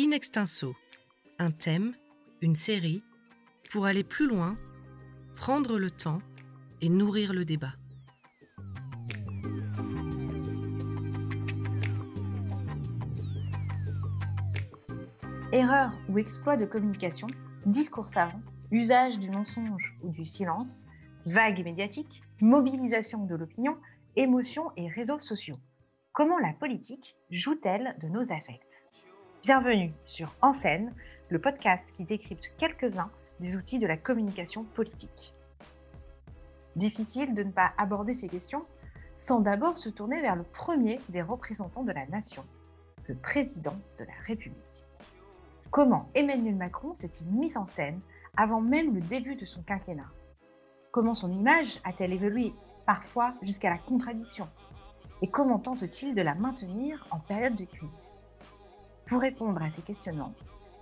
In extenso, un thème, une série, pour aller plus loin, prendre le temps et nourrir le débat. Erreur ou exploit de communication, discours savant, usage du mensonge ou du silence, vague médiatique, mobilisation de l'opinion, émotions et réseaux sociaux. Comment la politique joue-t-elle de nos affects? Bienvenue sur En scène, le podcast qui décrypte quelques-uns des outils de la communication politique. Difficile de ne pas aborder ces questions sans d'abord se tourner vers le premier des représentants de la nation, le président de la République. Comment Emmanuel Macron s'est-il mis en scène avant même le début de son quinquennat? Comment son image a-t-elle évolué parfois jusqu'à la contradiction? Et comment tente-t-il de la maintenir en période de crise? Pour répondre à ces questionnements,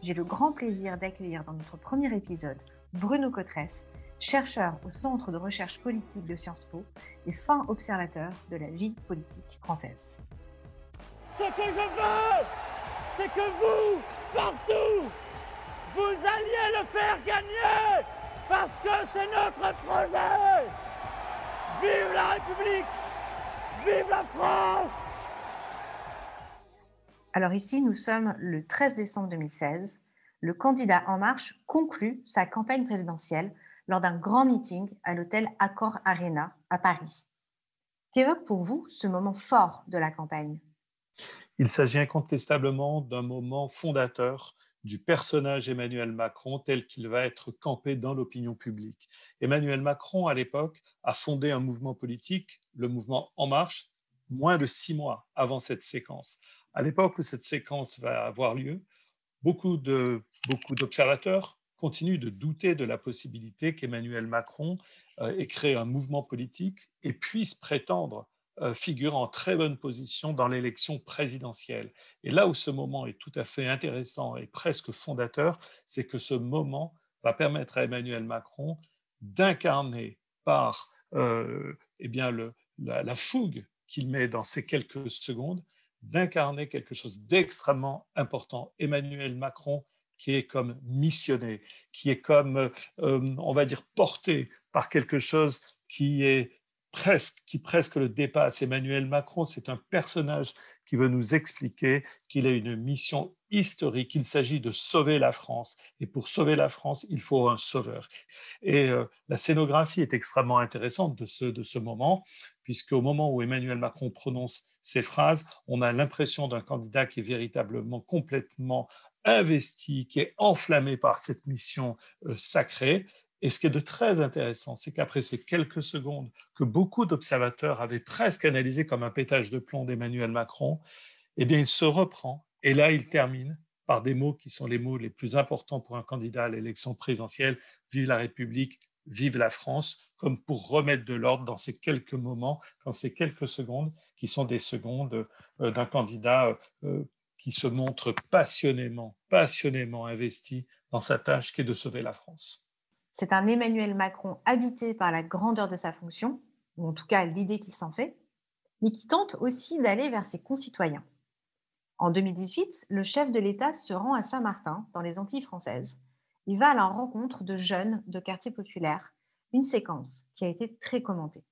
j'ai le grand plaisir d'accueillir dans notre premier épisode Bruno Cotresse, chercheur au Centre de recherche politique de Sciences Po et fin observateur de la vie politique française. Ce que je veux, c'est que vous, partout, vous alliez le faire gagner, parce que c'est notre projet. Vive la République Vive la France Alors ici, nous sommes le 13 décembre 2016. Le candidat En Marche conclut sa campagne présidentielle lors d'un grand meeting à l'hôtel Accor Arena à Paris. Qu'évoque pour vous ce moment fort de la campagne? Il s'agit incontestablement d'un moment fondateur du personnage Emmanuel Macron tel qu'il va être campé dans l'opinion publique. Emmanuel Macron, à l'époque, a fondé un mouvement politique, le mouvement En Marche, moins de six mois avant cette séquence. À l'époque où cette séquence va avoir lieu, beaucoup de beaucoup d'observateurs continuent de douter de la possibilité qu'Emmanuel Macron euh, ait créé un mouvement politique et puisse prétendre euh, figure en très bonne position dans l'élection présidentielle. Et là où ce moment est tout à fait intéressant et presque fondateur, c'est que ce moment va permettre à Emmanuel Macron d'incarner par euh, eh bien le, la fougue qu'il met dans ces quelques secondes, d'incarner quelque chose d'extrêmement important. Emmanuel Macron qui est comme missionné, qui est comme, euh, on va dire, porté par quelque chose qui est presque, qui presque le dépasse. Emmanuel Macron, c'est un personnage qui veut nous expliquer qu'il a une mission historique. Il s'agit de sauver la France. Et pour sauver la France, il faut un sauveur. Et euh, la scénographie est extrêmement intéressante de ce, de ce moment, puisqu'au moment où Emmanuel Macron prononce ces phrases, on a l'impression d'un candidat qui est véritablement complètement investi, qui est enflammé par cette mission euh, sacrée. Et ce qui est de très intéressant, c'est qu'après ces quelques secondes que beaucoup d'observateurs avaient presque analysé comme un pétage de plomb d'Emmanuel Macron, eh bien, il se reprend et là, il termine par des mots qui sont les mots les plus importants pour un candidat à l'élection présidentielle Vive la République, vive la France, comme pour remettre de l'ordre dans ces quelques moments, dans ces quelques secondes qui sont des secondes euh, d'un candidat euh, qui se montre passionnément, passionnément investi dans sa tâche qui est de sauver la France. C'est un Emmanuel Macron habité par la grandeur de sa fonction, ou en tout cas l'idée qu'il s'en fait, mais qui tente aussi d'aller vers ses concitoyens. En 2018, le chef de l'État se rend à Saint-Martin, dans les Antilles françaises. Il va à la rencontre de jeunes de quartiers populaires, une séquence qui a été très commentée.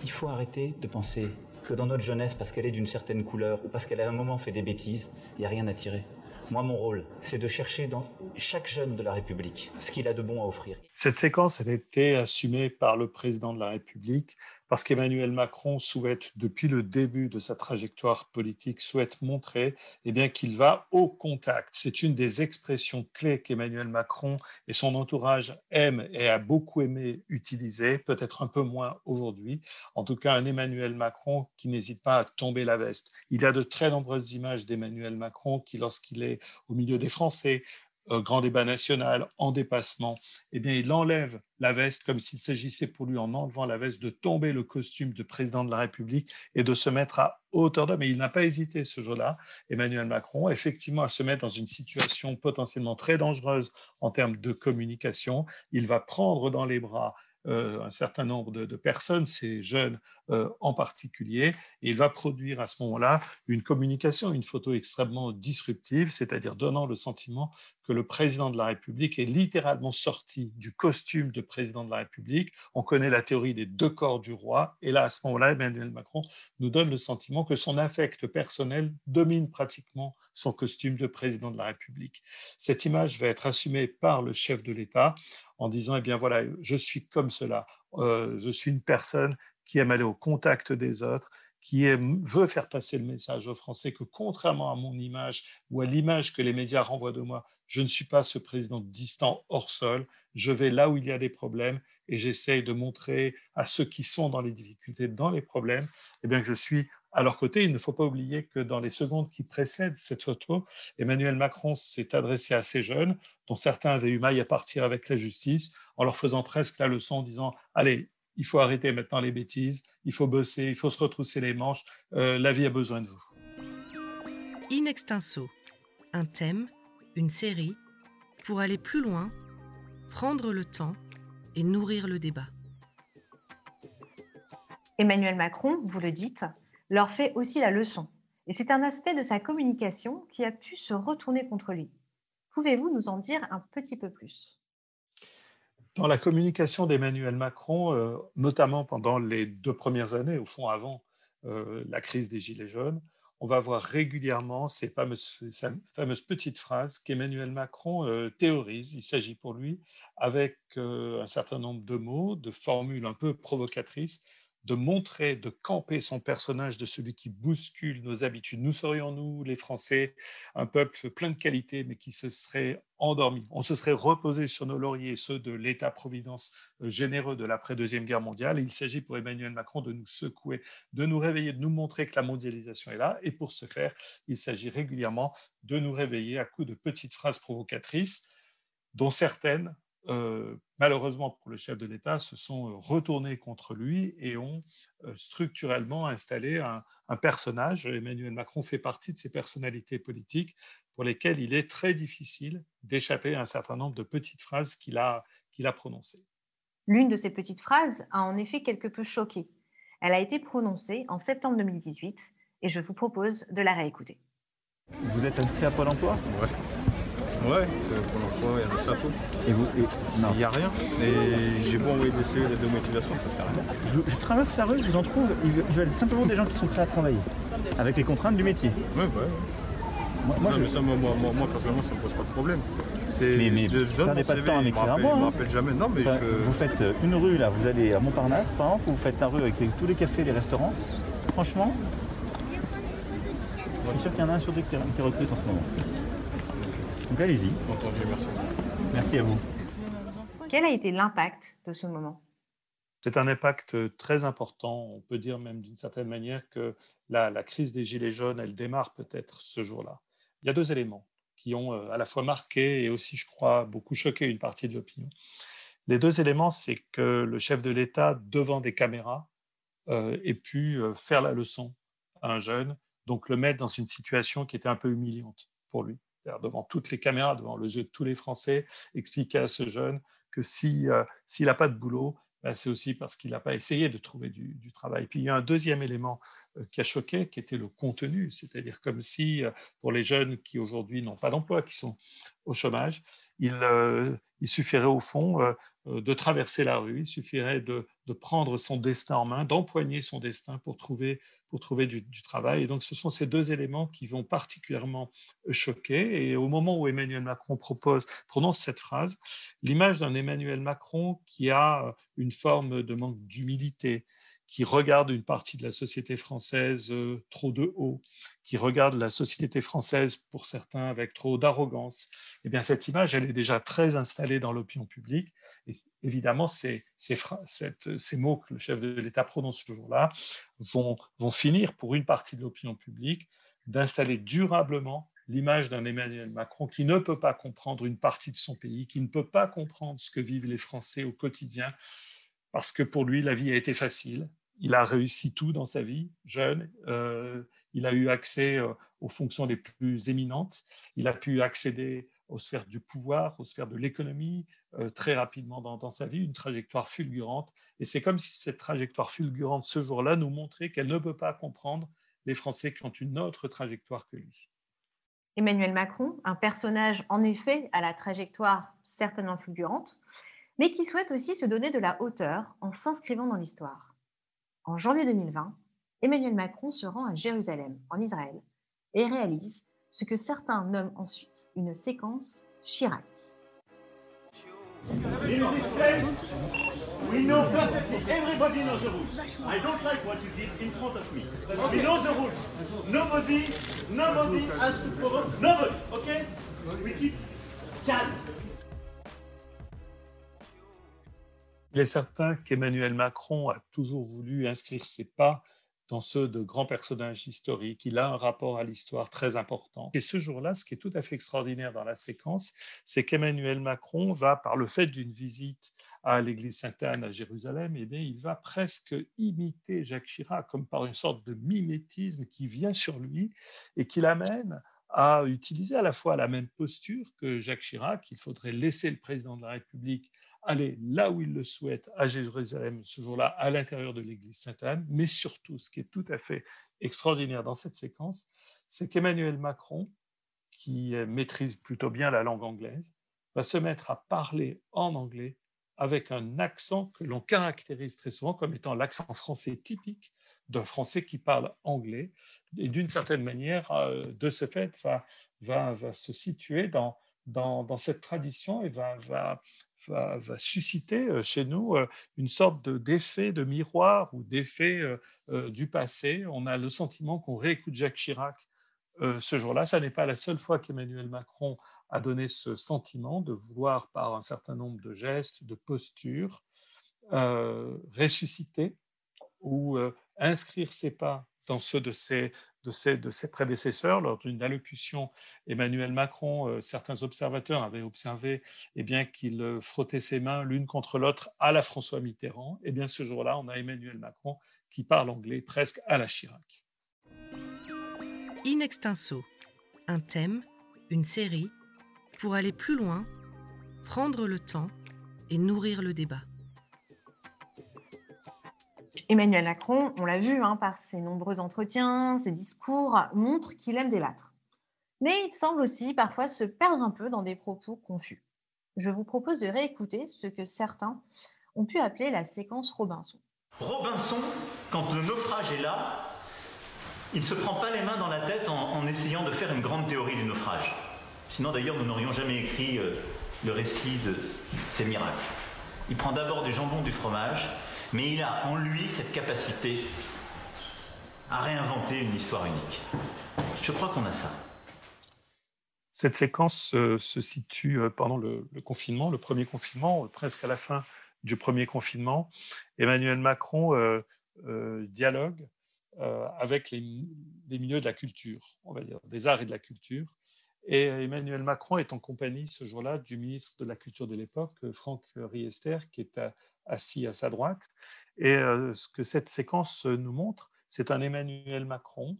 Il faut arrêter de penser que dans notre jeunesse, parce qu'elle est d'une certaine couleur ou parce qu'elle a un moment fait des bêtises, il n'y a rien à tirer. Moi, mon rôle, c'est de chercher dans chaque jeune de la République ce qu'il a de bon à offrir. Cette séquence, elle a été assumée par le président de la République parce qu'Emmanuel Macron souhaite, depuis le début de sa trajectoire politique, souhaite montrer eh qu'il va au contact. C'est une des expressions clés qu'Emmanuel Macron et son entourage aiment et a beaucoup aimé utiliser, peut-être un peu moins aujourd'hui. En tout cas, un Emmanuel Macron qui n'hésite pas à tomber la veste. Il y a de très nombreuses images d'Emmanuel Macron qui, lorsqu'il est au milieu des Français, grand débat national, en dépassement, eh bien, il enlève la veste comme s'il s'agissait pour lui, en enlevant la veste, de tomber le costume de président de la République et de se mettre à hauteur d'homme. Et il n'a pas hésité ce jour-là, Emmanuel Macron, effectivement, à se mettre dans une situation potentiellement très dangereuse en termes de communication. Il va prendre dans les bras euh, un certain nombre de, personnes, ces jeunes euh, en particulier. Et il va produire à ce moment-là une communication, une photo extrêmement disruptive, c'est-à-dire donnant le sentiment que le président de la République est littéralement sorti du costume de président de la République. On connaît la théorie des deux corps du roi. Et là, à ce moment-là, Emmanuel Macron nous donne le sentiment que son affect personnel domine pratiquement son costume de président de la République. Cette image va être assumée par le chef de l'État en disant, eh bien voilà, je suis comme cela. Euh, je suis une personne qui aime aller au contact des autres, qui veut faire passer le message aux Français que contrairement à mon image ou à l'image que les médias renvoient de moi, je ne suis pas ce président distant hors sol. Je vais là où il y a des problèmes et j'essaye de montrer à ceux qui sont dans les difficultés, dans les problèmes, eh bien que je suis à leur côté. Il ne faut pas oublier que dans les secondes qui précèdent cette photo, Emmanuel Macron s'est adressé à ces jeunes, dont certains avaient eu maille à partir avec la justice, en leur faisant presque la leçon en disant Allez, il faut arrêter maintenant les bêtises, il faut bosser, il faut se retrousser les manches, euh, la vie a besoin de vous. In extenso, un thème, une série, pour aller plus loin, prendre le temps et nourrir le débat. Emmanuel Macron, vous le dites, leur fait aussi la leçon. Et c'est un aspect de sa communication qui a pu se retourner contre lui. Pouvez-vous nous en dire un petit peu plus? Dans la communication d'Emmanuel Macron, euh, notamment pendant les deux premières années, au fond avant euh, la crise des Gilets jaunes, on va voir régulièrement ces fameuses, petites phrases qu'Emmanuel Macron euh, théorise. Il s'agit pour lui, avec un certain nombre de mots, de formules un peu provocatrices, de montrer, de camper son personnage de celui qui bouscule nos habitudes. Nous serions, nous, les Français, un peuple plein de qualités, mais qui se serait endormi. On se serait reposé sur nos lauriers, ceux de l'État-providence euh, généreux de l'après-deuxième guerre mondiale. Et il s'agit pour Emmanuel Macron de nous secouer, de nous réveiller, de nous montrer que la mondialisation est là. Et pour ce faire, il s'agit régulièrement de nous réveiller à coups de petites phrases provocatrices, dont certaines euh, malheureusement pour le chef de l'État, se sont euh, retournés contre lui et ont euh, structurellement installé un, personnage. Emmanuel Macron fait partie de ces personnalités politiques pour lesquelles il est très difficile d'échapper à un certain nombre de petites phrases qu'il a, qu'il a prononcées. L'une de ces petites phrases a en effet quelque peu choqué. Elle a été prononcée en septembre 2018 et je vous propose de la réécouter. Vous êtes inscrit à Pôle emploi? Ouais. Ouais, pour l'emploi, il y a ça tout. Et vous Il n'y a rien. Et j'ai beau envoyer des CV de motivation, ça ne fait rien. Je, traverse la rue, je vous en trouve, ils veulent simplement des gens qui sont prêts à travailler, avec les contraintes du métier. Ouais, ouais. Moi, moi, moi, moi, personnellement, ça ne me pose pas de problème. Mais, mais je, donne perdez pas de temps à m'écrire à moi. Je me rappelle jamais. Non, mais je... Vous faites une rue, là, vous allez à Montparnasse, par exemple, vous faites la rue avec tous les cafés, les restaurants. Franchement, je suis sûr qu'il y en a un sur deux qui, qui recrute en ce moment. Donc allez-y. merci. Merci à vous. Quel a été l'impact de ce moment? C'est un impact très important. On peut dire même d'une certaine manière que la, la, crise des Gilets jaunes, elle démarre peut-être ce jour-là. Il y a deux éléments qui ont à la fois marqué et aussi, je crois, beaucoup choqué une partie de l'opinion. Les deux éléments, c'est que le chef de l'État, devant des caméras, euh, ait pu faire la leçon à un jeune, donc le mettre dans une situation qui était un peu humiliante pour lui devant toutes les caméras, devant les yeux de tous les Français, expliquer à ce jeune que si, euh, s'il n'a pas de boulot, ben, c'est aussi parce qu'il n'a pas essayé de trouver du, travail. Puis il y a un deuxième élément euh, qui a choqué, qui était le contenu, c'est-à-dire comme si euh, pour les jeunes qui aujourd'hui n'ont pas d'emploi, qui sont au chômage, il, il suffirait au fond de traverser la rue, il suffirait de, prendre son destin en main, d'empoigner son destin pour trouver du, travail. Et donc, ce sont ces deux éléments qui vont particulièrement euh, choquer. Et au moment où Emmanuel Macron prononce cette phrase, l'image d'un Emmanuel Macron qui a euh, une forme de manque d'humilité, qui regarde une partie de la société française euh, trop de haut, qui regarde la société française pour certains avec trop d'arrogance, eh bien cette image, elle est déjà très installée dans l'opinion publique. Et évidemment, ces, mots que le chef de l'État prononce ce jour-là vont finir pour une partie de l'opinion publique d'installer durablement l'image d'un Emmanuel Macron qui ne peut pas comprendre une partie de son pays, qui ne peut pas comprendre ce que vivent les Français au quotidien, parce que pour lui, la vie a été facile, il a réussi tout dans sa vie, jeune. Euh, il a eu accès euh, aux fonctions les plus éminentes. Il a pu accéder aux sphères du pouvoir, aux sphères de l'économie, très rapidement dans, sa vie, une trajectoire fulgurante. Et c'est comme si cette trajectoire fulgurante, ce jour-là, nous montrait qu'elle ne peut pas comprendre les Français qui ont une autre trajectoire que lui. Emmanuel Macron, un personnage en effet à la trajectoire certainement fulgurante, mais qui souhaite aussi se donner de la hauteur en s'inscrivant dans l'histoire. En janvier 2020, Emmanuel Macron se rend à Jérusalem, en Israël, et réalise ce que certains nomment ensuite une séquence Chirac. We know perfectly. Everybody knows the rules. I don't like what you did in front of me. We know the rules. Nobody, nobody has to provoke. Nobody, okay? We keep calm. Il est certain qu'Emmanuel Macron a toujours voulu inscrire ses pas dans ceux de grands personnages historiques. Il a un rapport à l'histoire très important. Et ce jour-là, ce qui est tout à fait extraordinaire dans la séquence, c'est qu'Emmanuel Macron va, par le fait d'une visite à l'église Sainte-Anne à Jérusalem, eh bien, il va presque imiter Jacques Chirac, comme par une sorte de mimétisme qui vient sur lui et qui l'amène à utiliser à la fois la même posture que Jacques Chirac. Il faudrait laisser le président de la République aller là où il le souhaite, à Jérusalem, ce jour-là, à l'intérieur de l'église Sainte-Anne. Mais surtout, ce qui est tout à fait extraordinaire dans cette séquence, c'est qu'Emmanuel Macron, qui maîtrise plutôt bien la langue anglaise, va se mettre à parler en anglais avec un accent que l'on caractérise très souvent comme étant l'accent français typique d'un Français qui parle anglais, et d'une certaine manière, euh, de ce fait, va, va, va se situer dans, dans, dans, cette tradition et va, va, va, susciter euh, chez nous euh, une sorte d'effet de, miroir ou d'effet du passé. On a le sentiment qu'on réécoute Jacques Chirac ce jour-là. Ça n'est pas la seule fois qu'Emmanuel Macron a donné ce sentiment de vouloir, par un certain nombre de gestes, de postures, euh, ressusciter ou euh, inscrire ses pas dans ceux de ses, de ses, de ses prédécesseurs. Lors d'une allocution, Emmanuel Macron, euh, certains observateurs avaient observé eh bien, qu'il frottait ses mains l'une contre l'autre à la François Mitterrand. Et eh bien ce jour-là, on a Emmanuel Macron qui parle anglais presque à la Chirac. In extenso, un thème, une série pour aller plus loin, prendre le temps et nourrir le débat. Emmanuel Macron, on l'a vu hein, par ses nombreux entretiens, ses discours, montre qu'il aime débattre. Mais il semble aussi parfois se perdre un peu dans des propos confus. Je vous propose de réécouter ce que certains ont pu appeler la séquence Robinson. Robinson, quand le naufrage est là, il ne se prend pas les mains dans la tête en essayant de faire une grande théorie du naufrage. Sinon, d'ailleurs, nous n'aurions jamais écrit euh, le récit de ces miracles. Il prend d'abord du jambon, du fromage, mais il a en lui cette capacité à réinventer une histoire unique. Je crois qu'on a ça. Cette séquence euh, se situe euh, pendant le, confinement, le premier confinement, presque à la fin du premier confinement. Emmanuel Macron dialogue avec les, milieux de la culture, on va dire, des arts et de la culture, et Emmanuel Macron est en compagnie ce jour-là du ministre de la Culture de l'époque, Franck Riester, qui est assis à sa droite. Et euh, ce que cette séquence nous montre, c'est un Emmanuel Macron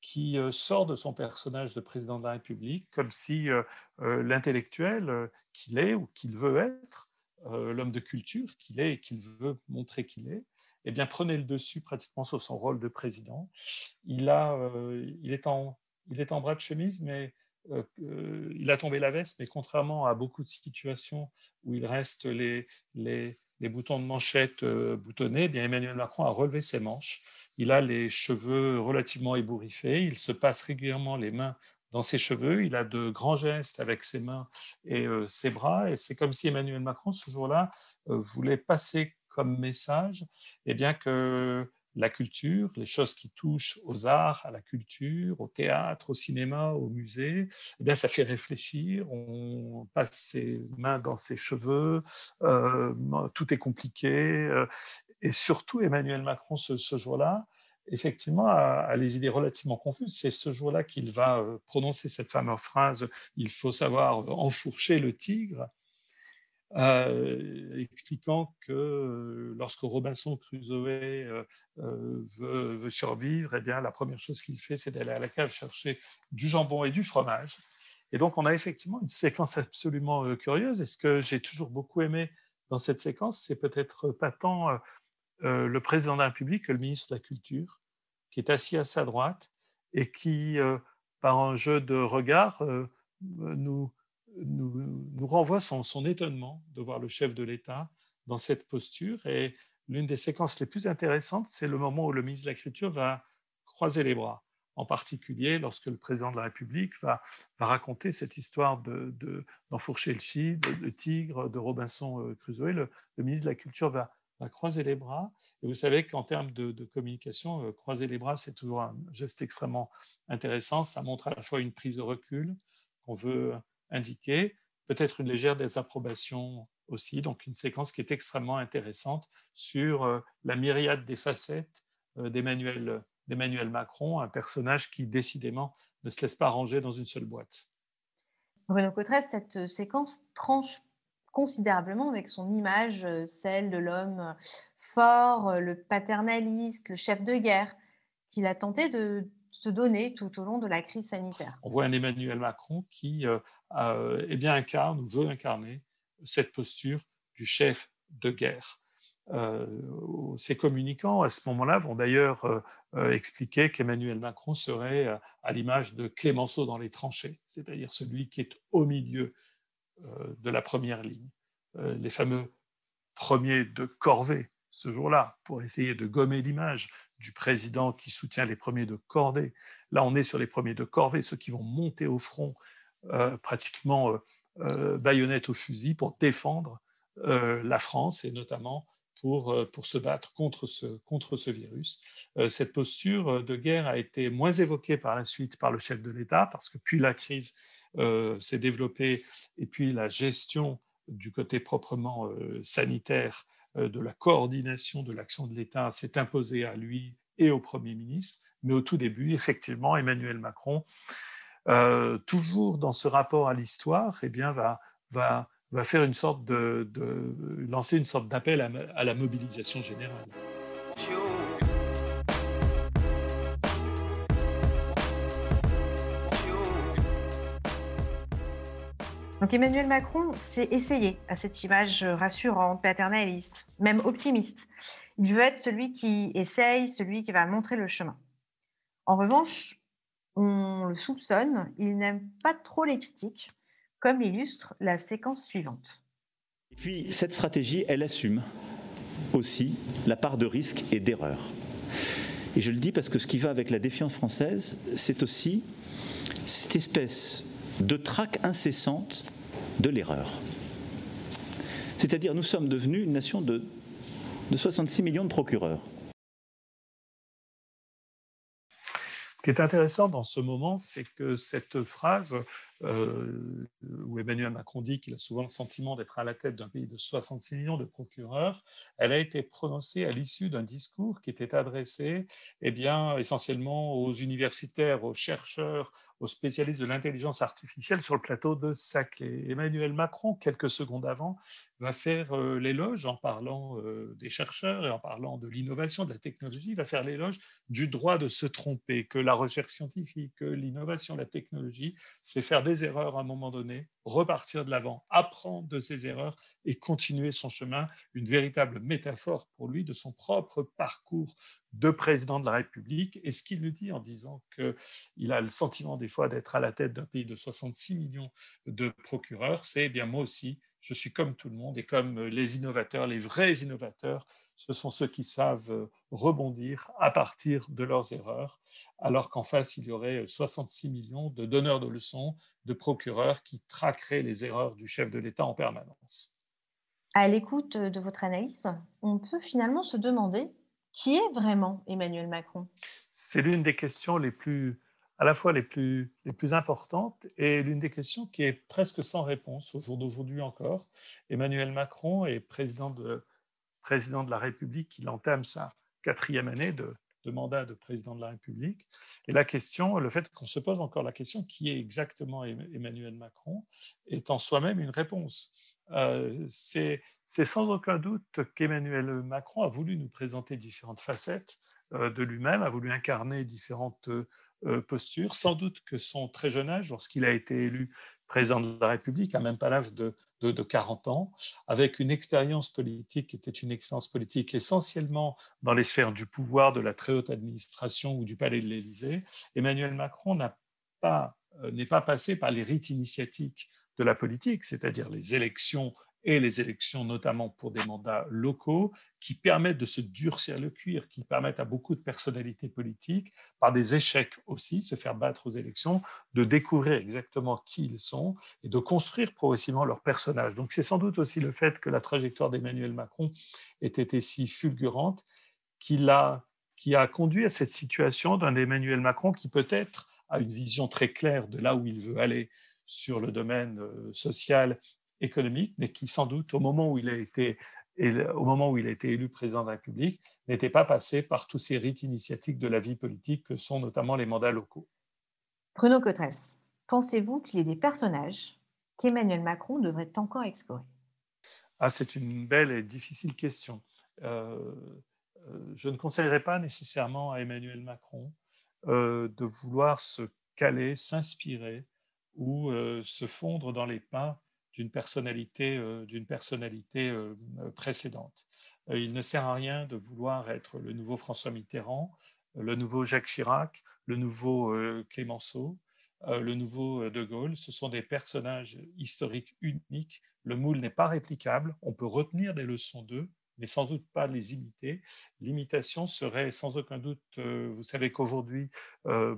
qui euh, sort de son personnage de président de la République comme si euh, l'intellectuel qu'il est ou qu'il veut être, l'homme de culture qu'il est et qu'il veut montrer qu'il est, eh bien, prenait le dessus pratiquement sur son rôle de président. Il, il est en bras de chemise, mais euh, euh, il a tombé la veste, mais contrairement à beaucoup de situations où il reste les, les, boutons de manchette euh, boutonnés, eh bien Emmanuel Macron a relevé ses manches. Il a les cheveux relativement ébouriffés. Il se passe régulièrement les mains dans ses cheveux. Il a de grands gestes avec ses mains et ses bras. Et c'est comme si Emmanuel Macron, ce jour-là, voulait passer comme message eh bien, que la culture, les choses qui touchent aux arts, à la culture, au théâtre, au cinéma, au musée, eh bien, ça fait réfléchir. On passe ses mains dans ses cheveux, euh, tout est compliqué. Euh, et surtout, Emmanuel Macron, ce, jour-là, effectivement, a, les idées relativement confuses. C'est ce jour-là qu'il va euh, prononcer cette fameuse phrase Il faut savoir enfourcher le tigre. Euh, expliquant que euh, lorsque Robinson Crusoe euh, veut, survivre, eh bien, la première chose qu'il fait, c'est d'aller à la cave chercher du jambon et du fromage. Et donc, on a effectivement une séquence absolument curieuse. Et ce que j'ai toujours beaucoup aimé dans cette séquence, c'est peut-être pas tant le président de la République que le ministre de la Culture, qui est assis à sa droite et qui, par un jeu de regard, nous, nous, renvoie son, étonnement de voir le chef de l'État dans cette posture. Et l'une des séquences les plus intéressantes, c'est le moment où le ministre de la Culture va croiser les bras en particulier lorsque le président de la République va, raconter cette histoire d'enfourcher de, le chi, de, de, tigre, de Robinson euh, Crusoe. Le, ministre de la Culture va, va, croiser les bras. Et vous savez qu'en termes de, communication, euh, croiser les bras, c'est toujours un geste extrêmement intéressant. Ça montre à la fois une prise de recul qu'on veut indiquer, peut-être une légère désapprobation aussi, donc une séquence qui est extrêmement intéressante sur euh, la myriade des facettes d'Emmanuel d'Emmanuel Macron, un personnage qui décidément ne se laisse pas ranger dans une seule boîte. Bruno Cotresse, cette euh, séquence tranche considérablement avec son image, euh, celle de l'homme euh, fort, le paternaliste, le chef de guerre, qu'il a tenté de se donner tout au long de la crise sanitaire. On voit un Emmanuel Macron qui eh bien, incarne ou veut incarner cette posture du chef de guerre. Euh, ces communicants, à ce moment-là, vont d'ailleurs euh, euh, expliquer qu'Emmanuel Macron serait à l'image de Clémenceau dans les tranchées, c'est-à-dire celui qui est au milieu de la première ligne. les fameux premiers de corvée, ce jour-là, pour essayer de gommer l'image du président qui soutient les premiers de cordée. Là, on est sur les premiers de corvée, ceux qui vont monter au front pratiquement baïonnette au fusil pour défendre la France et notamment pour, euh, pour se battre contre ce, contre ce virus. Euh, cette posture euh, de guerre a été moins évoquée par la suite par le chef de l'État, parce que puis la crise s'est développée et puis la gestion du côté proprement sanitaire de la coordination de l'action de l'État s'est imposée à lui et au Premier ministre. Mais au tout début, effectivement, Emmanuel Macron, toujours dans ce rapport à l'histoire, eh bien, va, va, va faire une sorte de, lancer une sorte d'appel à, la mobilisation générale. Donc Emmanuel Macron s'est essayé à cette image rassurante, paternaliste, même optimiste. Il veut être celui qui essaye, celui qui va montrer le chemin. En revanche, on le soupçonne, il n'aime pas trop les critiques comme l'illustre la séquence suivante. Et puis cette stratégie, elle assume aussi la part de risque et d'erreur. Et je le dis parce que ce qui va avec la défiance française, c'est aussi cette espèce de traque incessante de l'erreur. C'est-à-dire nous sommes devenus une nation de, de 66 millions de procureurs. Ce qui est intéressant dans ce moment, c'est que cette phrase euh, où Emmanuel Macron dit qu'il a souvent le sentiment d'être à la tête d'un pays de 66 millions de procureurs, elle a été prononcée à l'issue d'un discours qui était adressé eh bien, essentiellement aux universitaires, aux chercheurs, aux spécialistes de l'intelligence artificielle sur le plateau de Saclay. Emmanuel Macron, quelques secondes avant, va faire euh, l'éloge en parlant euh, des chercheurs et en parlant de l'innovation, de la technologie, va faire l'éloge du droit de se tromper, que la recherche scientifique, que l'innovation, la technologie, c'est faire des erreurs à un moment donné, repartir de l'avant, apprendre de ses erreurs et continuer son chemin, une véritable métaphore pour lui de son propre parcours de président de la République. Et ce qu'il nous dit en disant qu'il a le sentiment des fois d'être à la tête d'un pays de 66 millions de procureurs, c'est eh bien moi aussi, je suis comme tout le monde et comme les innovateurs, les vrais innovateurs, ce sont ceux qui savent rebondir à partir de leurs erreurs, alors qu'en face, il y aurait 66 millions de donneurs de leçons, de procureurs qui traqueraient les erreurs du chef de l'État en permanence. À l'écoute de votre analyse, on peut finalement se demander qui est vraiment Emmanuel Macron? C'est l'une des questions les plus, à la fois les plus, les plus importantes et l'une des questions qui est presque sans réponse au jour d'aujourd'hui encore. Emmanuel Macron est président de, président de la République, il entame sa quatrième année de, mandat de président de la République. Et la question, le fait qu'on se pose encore la question qui est exactement Emmanuel Macron, est en soi-même une réponse. Euh, c'est c'est sans aucun doute qu'Emmanuel Macron a voulu nous présenter différentes facettes euh, de lui-même, a voulu incarner différentes posture, sans doute que son très jeune âge, lorsqu'il a été élu président de la République, à même pas l'âge de, de, 40 ans, avec une expérience politique qui était une expérience politique essentiellement dans les sphères du pouvoir, de la très haute administration ou du palais de l'Élysée, Emmanuel Macron n'a pas, n'est pas passé par les rites initiatiques de la politique, c'est-à-dire les élections et les élections notamment pour des mandats locaux qui permettent de se durcir le cuir, qui permettent à beaucoup de personnalités politiques, par des échecs aussi, se faire battre aux élections, de découvrir exactement qui ils sont et de construire progressivement leur personnage. Donc c'est sans doute aussi le fait que la trajectoire d'Emmanuel Macron ait été si fulgurante qui a, conduit à cette situation d'un Emmanuel Macron qui peut-être a une vision très claire de là où il veut aller sur le domaine euh, social économique, mais qui sans doute, au moment où il a été, au moment où il a été élu président de la République, n'était pas passé par tous ces rites initiatiques de la vie politique que sont notamment les mandats locaux. Bruno Cotresse, pensez-vous qu'il y ait des personnages qu'Emmanuel Macron devrait encore explorer? Ah, C'est une belle et difficile question. Euh, euh, je ne conseillerais pas nécessairement à Emmanuel Macron euh, de vouloir se caler, s'inspirer ou se fondre dans les pas d'une personnalité, euh, d'une personnalité euh, précédente. Euh, il ne sert à rien de vouloir être le nouveau François Mitterrand, le nouveau Jacques Chirac, le nouveau Clémenceau, le nouveau De Gaulle. Ce sont des personnages historiques uniques. Le moule n'est pas réplicable. On peut retenir des leçons d'eux, mais sans doute pas les imiter. L'imitation serait sans aucun doute, euh, vous savez qu'aujourd'hui, euh,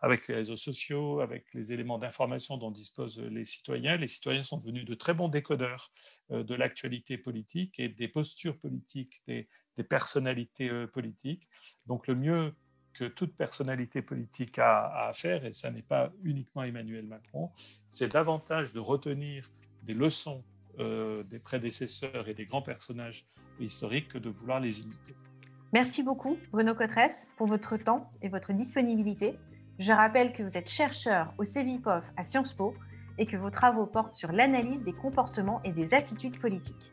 avec les réseaux sociaux, avec les éléments d'information dont disposent les citoyens, les citoyens sont devenus de très bons décodeurs euh, de l'actualité politique et des postures politiques, des, personnalités politiques. Donc le mieux que toute personnalité politique a à faire, et ça n'est pas uniquement Emmanuel Macron, c'est davantage de retenir des leçons des prédécesseurs et des grands personnages historique que de vouloir les imiter. Merci beaucoup, Bruno Cotresse, pour votre temps et votre disponibilité. Je rappelle que vous êtes chercheur au CEVIPOF à Sciences Po et que vos travaux portent sur l'analyse des comportements et des attitudes politiques.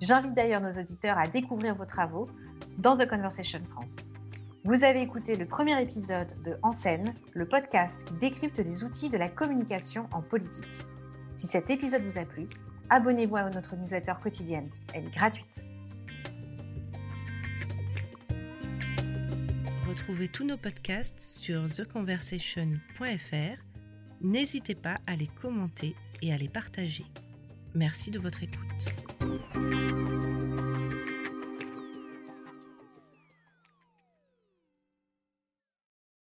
J'invite d'ailleurs nos auditeurs à découvrir vos travaux dans The Conversation France. Vous avez écouté le premier épisode de En scène, le podcast qui décrypte les outils de la communication en politique. Si cet épisode vous a plu, abonnez-vous à notre newsletter quotidienne. Elle est gratuite. Retrouvez tous nos podcasts sur theconversation.fr. N'hésitez pas à les commenter et à les partager. Merci de votre écoute.